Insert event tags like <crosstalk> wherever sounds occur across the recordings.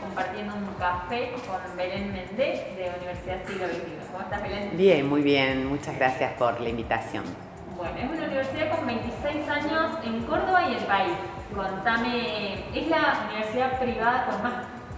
compartiendo un café con Belén Méndez de Universidad Siglo XXI. ¿Cómo estás, Belén? Bien, muy bien. Muchas gracias por la invitación. Bueno, es una universidad con 26 años en Córdoba y el país. Contame, ¿es la universidad privada con más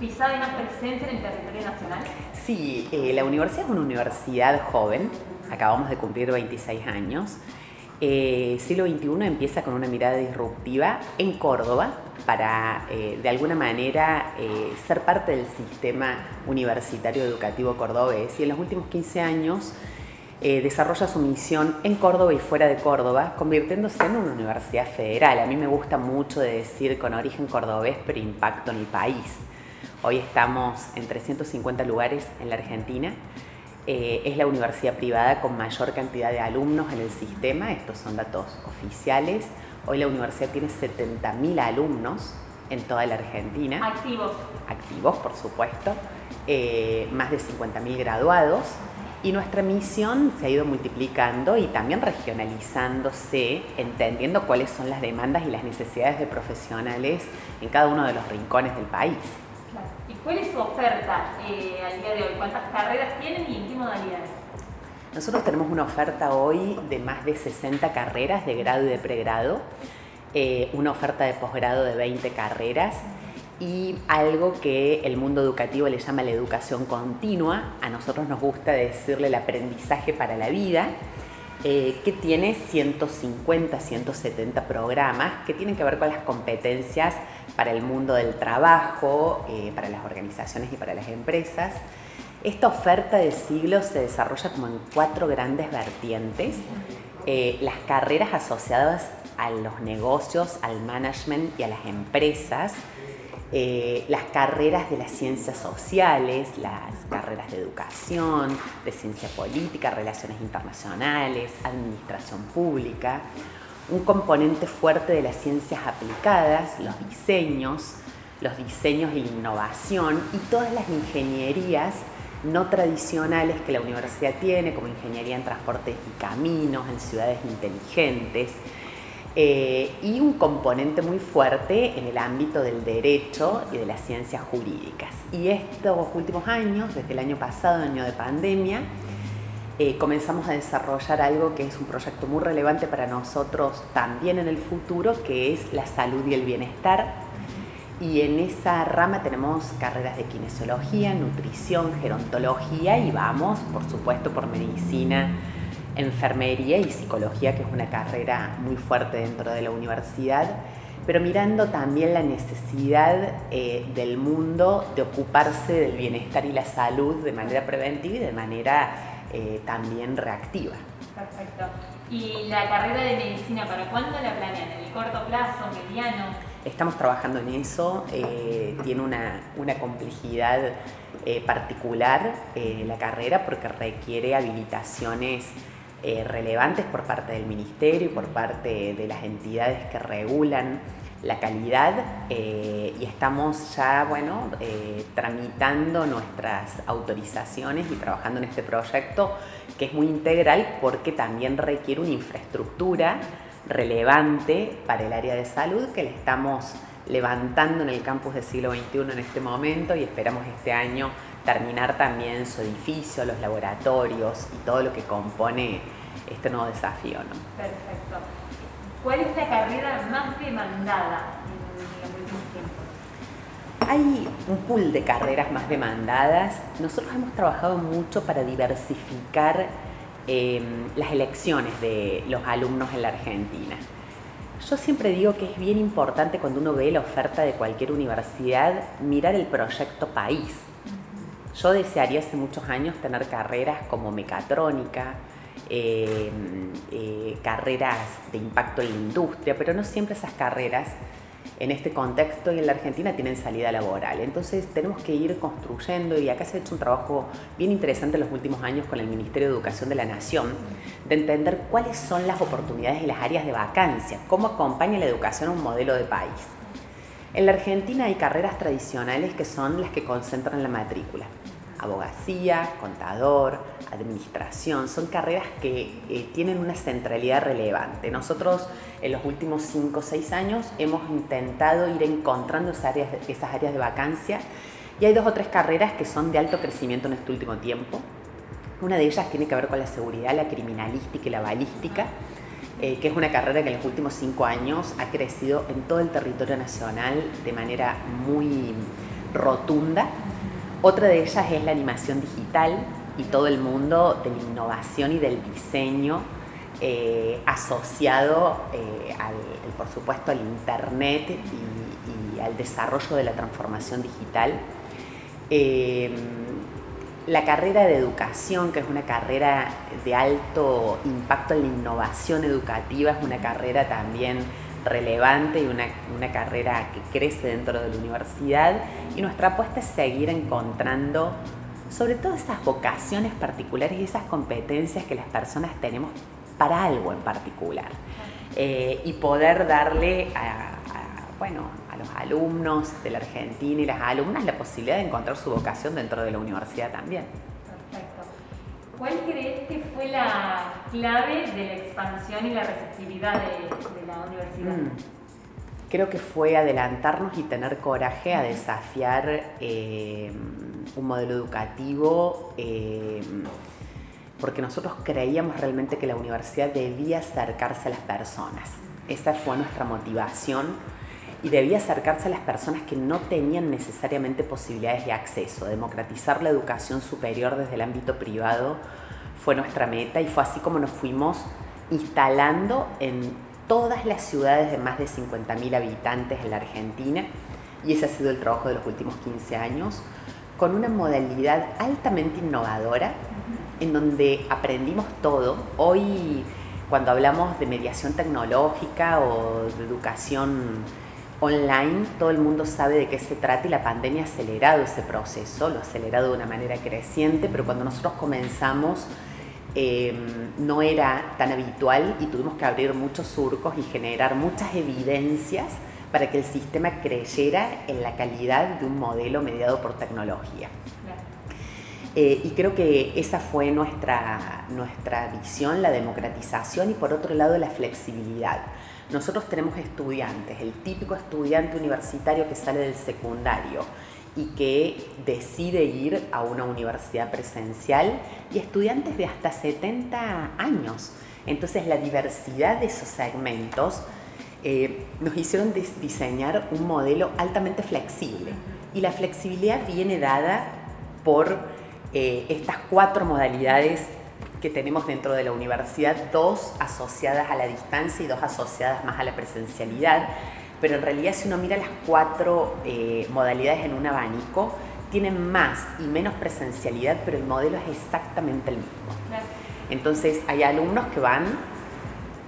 pisada y más presencia en el territorio nacional? Sí, eh, la universidad es una universidad joven. Acabamos de cumplir 26 años. Eh, siglo XXI empieza con una mirada disruptiva en Córdoba para, eh, de alguna manera, eh, ser parte del sistema universitario educativo cordobés y en los últimos 15 años desarrolla su misión en Córdoba y fuera de Córdoba, convirtiéndose en una universidad federal. A mí me gusta mucho de decir con origen cordobés, pero impacto en el país. Hoy estamos en 350 lugares en la Argentina eh, es la universidad privada con mayor cantidad de alumnos en el sistema, estos son datos oficiales. Hoy la universidad tiene 70.000 alumnos en toda la Argentina. Activos. Activos, por supuesto. Eh, más de 50.000 graduados. Y nuestra misión se ha ido multiplicando y también regionalizándose, entendiendo cuáles son las demandas y las necesidades de profesionales en cada uno de los rincones del país. ¿Cuál es su oferta eh, al día de hoy? ¿Cuántas carreras tienen y en qué modalidades? Nosotros tenemos una oferta hoy de más de 60 carreras de grado y de pregrado, eh, una oferta de posgrado de 20 carreras y algo que el mundo educativo le llama la educación continua. A nosotros nos gusta decirle el aprendizaje para la vida eh, que tiene 150, 170 programas que tienen que ver con las competencias para el mundo del trabajo, eh, para las organizaciones y para las empresas. Esta oferta de siglo se desarrolla como en cuatro grandes vertientes. Eh, las carreras asociadas a los negocios, al management y a las empresas, eh, las carreras de las ciencias sociales, las carreras de educación, de ciencia política, relaciones internacionales, administración pública, un componente fuerte de las ciencias aplicadas, los diseños, los diseños y la innovación y todas las ingenierías no tradicionales que la universidad tiene, como ingeniería en transportes y caminos, en ciudades inteligentes, eh, y un componente muy fuerte en el ámbito del derecho y de las ciencias jurídicas. Y estos últimos años, desde el año pasado, año de pandemia, eh, comenzamos a desarrollar algo que es un proyecto muy relevante para nosotros también en el futuro, que es la salud y el bienestar. Y en esa rama tenemos carreras de kinesiología, nutrición, gerontología y vamos, por supuesto, por medicina enfermería y psicología, que es una carrera muy fuerte dentro de la universidad, pero mirando también la necesidad eh, del mundo de ocuparse del bienestar y la salud de manera preventiva y de manera eh, también reactiva. Perfecto. ¿Y la carrera de medicina, para cuándo la planean? ¿En el corto plazo, mediano? Estamos trabajando en eso, eh, tiene una, una complejidad particular la carrera porque requiere habilitaciones eh, relevantes por parte del Ministerio y por parte de las entidades que regulan la calidad eh, y estamos ya, bueno, eh, tramitando nuestras autorizaciones y trabajando en este proyecto que es muy integral porque también requiere una infraestructura relevante para el área de salud que le estamos levantando en el campus del siglo XXI en este momento y esperamos este año terminar también su edificio, los laboratorios y todo lo que compone este nuevo desafío. ¿no? Perfecto. ¿Cuál es la carrera más demandada en los últimos tiempos? Hay un pool de carreras más demandadas. Nosotros hemos trabajado mucho para diversificar em, las elecciones de los alumnos en la Argentina. Yo siempre digo que es bien importante cuando uno ve la oferta de cualquier universidad mirar el proyecto país. Yo desearía hace muchos años tener carreras como mecatrónica, eh, eh, carreras de impacto en la industria, pero no siempre esas carreras en este contexto y en la Argentina tienen salida laboral. Entonces tenemos que ir construyendo y acá se ha hecho un trabajo bien interesante en los últimos años con el Ministerio de Educación de la Nación de entender cuáles son las oportunidades y las áreas de vacancia, cómo acompaña la educación a un modelo de país. En la Argentina hay carreras tradicionales que son las que concentran la matrícula abogacía, contador, administración, son carreras que eh, tienen una centralidad relevante. Nosotros en los últimos 5 o 6 años hemos intentado ir encontrando esas áreas, esas áreas de vacancia Y hay dos o tres carreras que son de alto crecimiento en este último tiempo. Una de ellas tiene que ver con la seguridad, la criminalística y la balística, eh, que es una carrera que en los últimos cinco años ha crecido en todo el territorio nacional de manera muy rotunda. Otra de ellas es la animación digital y todo el mundo de la innovación y del diseño eh, asociado eh, al, por supuesto al Internet y, al desarrollo de la transformación digital. La carrera de educación, que es una carrera de alto impacto en la innovación educativa, es una carrera también relevante y una, una, carrera que crece dentro de la universidad. Y nuestra apuesta es seguir encontrando sobre todo esas vocaciones particulares y esas competencias que las personas tenemos para algo en particular. Eh, y poder darle a, bueno, a los alumnos de la Argentina y las alumnas la posibilidad de encontrar su vocación dentro de la universidad también. Perfecto. ¿Cuál crees que fue la clave de la expansión y la receptividad de, la universidad? Mm. Creo que fue adelantarnos y tener coraje a desafiar eh, un modelo educativo eh, porque nosotros creíamos realmente que la universidad debía acercarse a las personas. Esa fue nuestra motivación y debía acercarse a las personas que no tenían necesariamente posibilidades de acceso. Democratizar la educación superior desde el ámbito privado fue nuestra meta y fue así como nos fuimos instalando en todas las ciudades de más de 50.000 habitantes en la Argentina y ese ha sido el trabajo de los últimos 15 años con una modalidad altamente innovadora en donde aprendimos todo. Hoy cuando hablamos de mediación tecnológica o de educación online, todo el mundo sabe de qué se trata y la pandemia ha acelerado ese proceso, lo ha acelerado de una manera creciente, pero cuando nosotros comenzamos em, no era tan habitual y tuvimos que abrir muchos surcos y generar muchas evidencias para que el sistema creyera en la calidad de un modelo mediado por tecnología. Eh, y creo que esa fue nuestra, nuestra visión, la democratización y por otro lado la flexibilidad. Nosotros tenemos estudiantes, el típico estudiante universitario que sale del secundario y que decide ir a una universidad presencial y estudiantes de hasta 70 años. Entonces la diversidad de esos segmentos eh, nos hicieron diseñar un modelo altamente flexible. Y la flexibilidad viene dada por eh, estas cuatro modalidades que tenemos dentro de la universidad, dos asociadas a la distancia y dos asociadas más a la presencialidad. Pero en realidad si uno mira las cuatro eh, modalidades en un abanico, tienen más y menos presencialidad, pero el modelo es exactamente el mismo. Entonces hay alumnos que van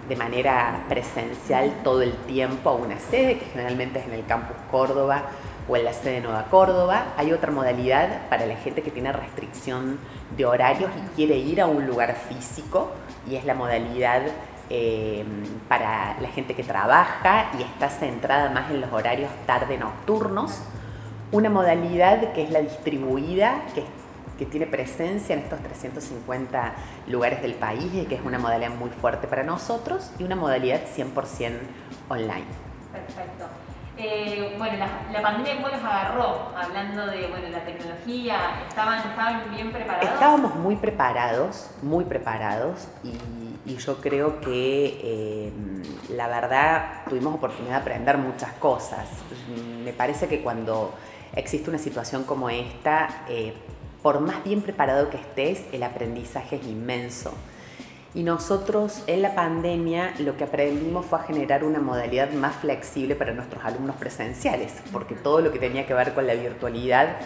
de manera presencial todo el tiempo a una sede, que generalmente es en el campus Córdoba o en la sede de Nueva Córdoba. Hay otra modalidad para la gente que tiene restricción de horarios y quiere ir a un lugar físico, y es la modalidad eh, para la gente que trabaja y está centrada más en los horarios tarde nocturnos. Una modalidad que es la distribuida, que que tiene presencia en estos 350 lugares del país y que es una modalidad muy fuerte para nosotros y una modalidad 100% online. Perfecto. Eh, bueno, la, pandemia cómo los agarró, hablando de bueno, la tecnología, ¿estaban, ¿estaban bien preparados? Estábamos muy preparados, muy preparados y, yo creo que eh, la verdad tuvimos oportunidad de aprender muchas cosas. Me parece que cuando existe una situación como esta, eh, por más bien preparado que estés, el aprendizaje es inmenso. Y nosotros en la pandemia lo que aprendimos fue a generar una modalidad más flexible para nuestros alumnos presenciales, porque todo lo que tenía que ver con la virtualidad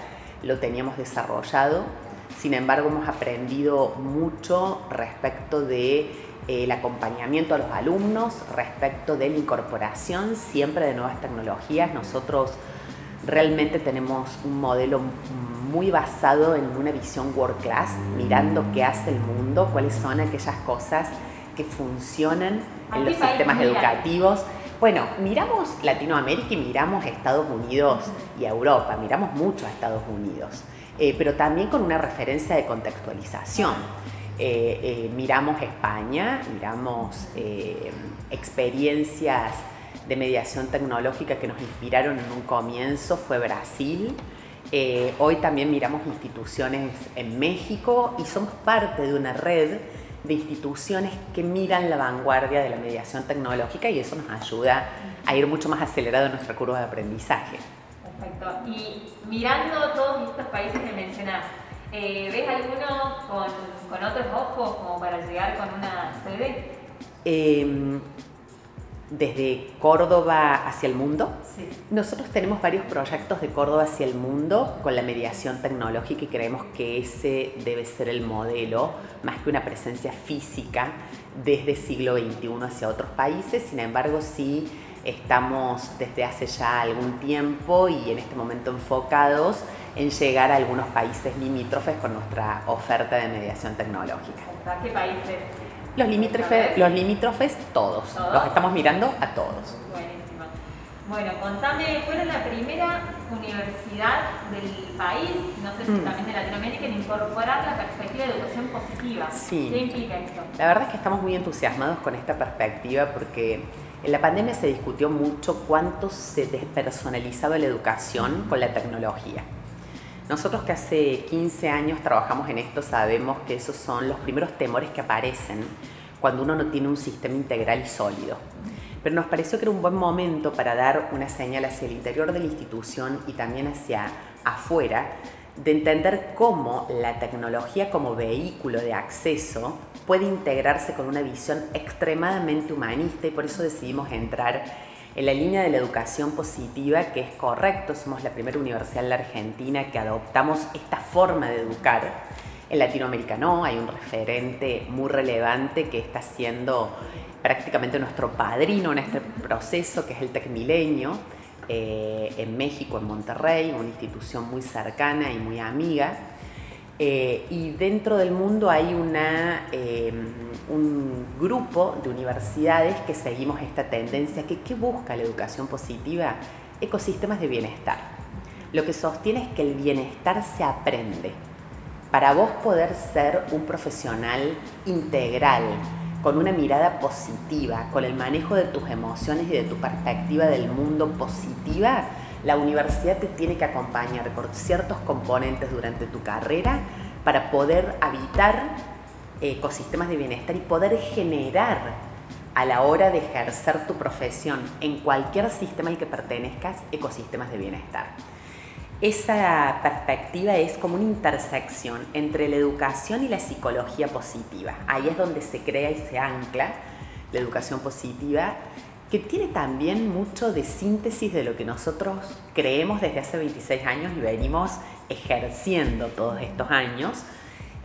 lo teníamos desarrollado. Sin embargo, hemos aprendido mucho respecto de el acompañamiento a los alumnos, respecto de la incorporación siempre de nuevas tecnologías. Nosotros realmente tenemos un modelo muy basado en una visión world class, mirando qué hace el mundo, cuáles son aquellas cosas que funcionan en los sistemas educativos. Bueno, miramos Latinoamérica y miramos Estados Unidos y Europa, miramos mucho a Estados Unidos, eh, pero también con una referencia de contextualización. Eh, eh, miramos España, miramos experiencias de mediación tecnológica que nos inspiraron en un comienzo, fue Brasil, Eh, hoy también miramos instituciones en México y somos parte de una red de instituciones que miran la vanguardia de la mediación tecnológica y eso nos ayuda a ir mucho más acelerado en nuestra curva de aprendizaje. Perfecto. Y mirando todos estos países que mencionas, eh, ¿ves alguno con, con, otros ojos como para llegar con una sede? Em, desde Córdoba hacia el mundo. Nosotros tenemos varios proyectos de Córdoba hacia el mundo con la mediación tecnológica y creemos que ese debe ser el modelo, más que una presencia física desde siglo XXI hacia otros países. Sin embargo, sí estamos desde hace ya algún tiempo y en este momento enfocados en llegar a algunos países limítrofes con nuestra oferta de mediación tecnológica. qué países? Los limítrofes, los limítrofes todos. Los estamos mirando a todos. Buenísimo. Bueno, contame, ¿cuál es la primera universidad del país, no sé si mm. también de Latinoamérica, en incorporar la perspectiva de educación positiva? Sí. ¿Qué implica esto? La verdad es que estamos muy entusiasmados con esta perspectiva porque en la pandemia se discutió mucho cuánto se despersonalizaba la educación con la tecnología. Nosotros que hace 15 años trabajamos en esto sabemos que esos son los primeros temores que aparecen cuando uno no tiene un sistema integral y sólido. Pero nos pareció que era un buen momento para dar una señal hacia el interior de la institución y también hacia afuera de entender cómo la tecnología como vehículo de acceso puede integrarse con una visión extremadamente humanista y por eso decidimos entrar en la línea de la educación positiva, que es correcto, somos la primera universidad en la Argentina que adoptamos esta forma de educar. En Latinoamérica no, hay un referente muy relevante que está siendo prácticamente nuestro padrino en este proceso, que es el Tecmilenio, eh, en México, en Monterrey, una institución muy cercana y muy amiga. Eh, y dentro del mundo hay una, eh, un grupo de universidades que seguimos esta tendencia. Que, ¿Qué busca la educación positiva? Ecosistemas de bienestar. Lo que sostiene es que el bienestar se aprende. Para vos poder ser un profesional integral, con una mirada positiva, con el manejo de tus emociones y de tu perspectiva del mundo positiva, la universidad te tiene que acompañar por ciertos componentes durante tu carrera para poder habitar ecosistemas de bienestar y poder generar a la hora de ejercer tu profesión en cualquier sistema al que pertenezcas ecosistemas de bienestar. Esa perspectiva es como una intersección entre la educación y la psicología positiva. Ahí es donde se crea y se ancla la educación positiva que tiene también mucho de síntesis de lo que nosotros creemos desde hace 26 años y venimos ejerciendo todos estos años.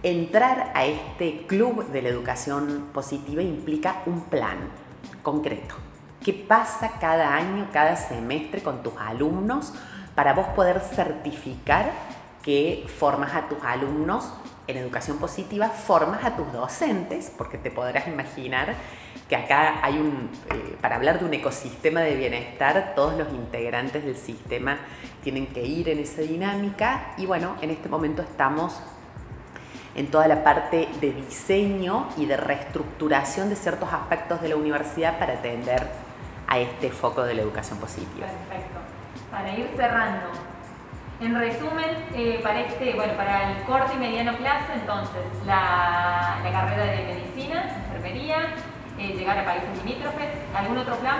Entrar a este club de la educación positiva implica un plan concreto. ¿Qué pasa cada año, cada semestre con tus alumnos para vos poder certificar que formas a tus alumnos en educación positiva, formas a tus docentes, porque te podrás imaginar que acá hay un, eh, para hablar de un ecosistema de bienestar, todos los integrantes del sistema tienen que ir en esa dinámica y bueno, en este momento estamos en toda la parte de diseño y de reestructuración de ciertos aspectos de la universidad para atender a este foco de la educación positiva. Perfecto. Para ir cerrando, en resumen, eh, para este, para el corto y mediano plazo, entonces, la, la carrera de medicina, enfermería, eh, llegar a países limítrofes? ¿Algún otro plan?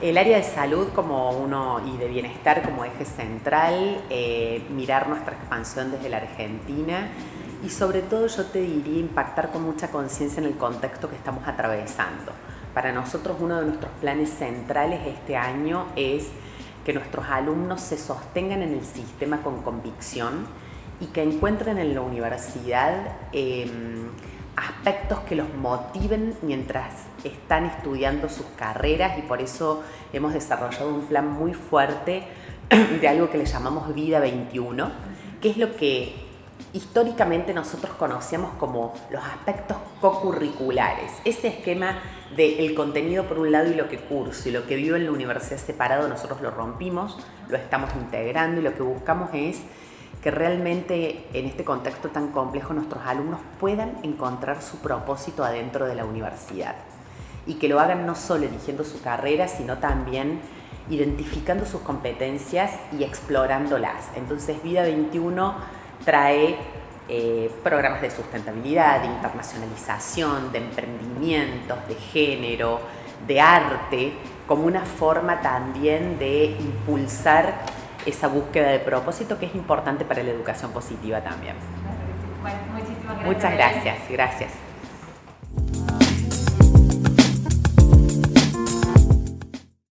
El área de salud como uno y de bienestar como eje central, eh, mirar nuestra expansión desde la Argentina y sobre todo yo te diría impactar con mucha conciencia en el contexto que estamos atravesando. Para nosotros uno de nuestros planes centrales este año es que nuestros alumnos se sostengan en el sistema con convicción y que encuentren en la universidad em, aspectos que los motiven mientras están estudiando sus carreras y por eso hemos desarrollado un plan muy fuerte <clears throat> de algo que le llamamos Vida 21, que es lo que históricamente nosotros conocíamos como los aspectos co-curriculares, ese esquema del contenido por un lado y lo que curso y lo que vivo en la universidad separado, nosotros lo rompimos, lo estamos integrando y lo que buscamos es que realmente en este contexto tan complejo nuestros alumnos puedan encontrar su propósito adentro de la universidad y que lo hagan no solo eligiendo su carrera, sino también identificando sus competencias y explorándolas. Entonces Vida 21 trae eh, programas de sustentabilidad, de internacionalización, de emprendimientos, de género, de arte, como una forma también de impulsar esa búsqueda de propósito que es importante para la educación positiva también. Bueno, muchísimas gracias. Muchas gracias, gracias.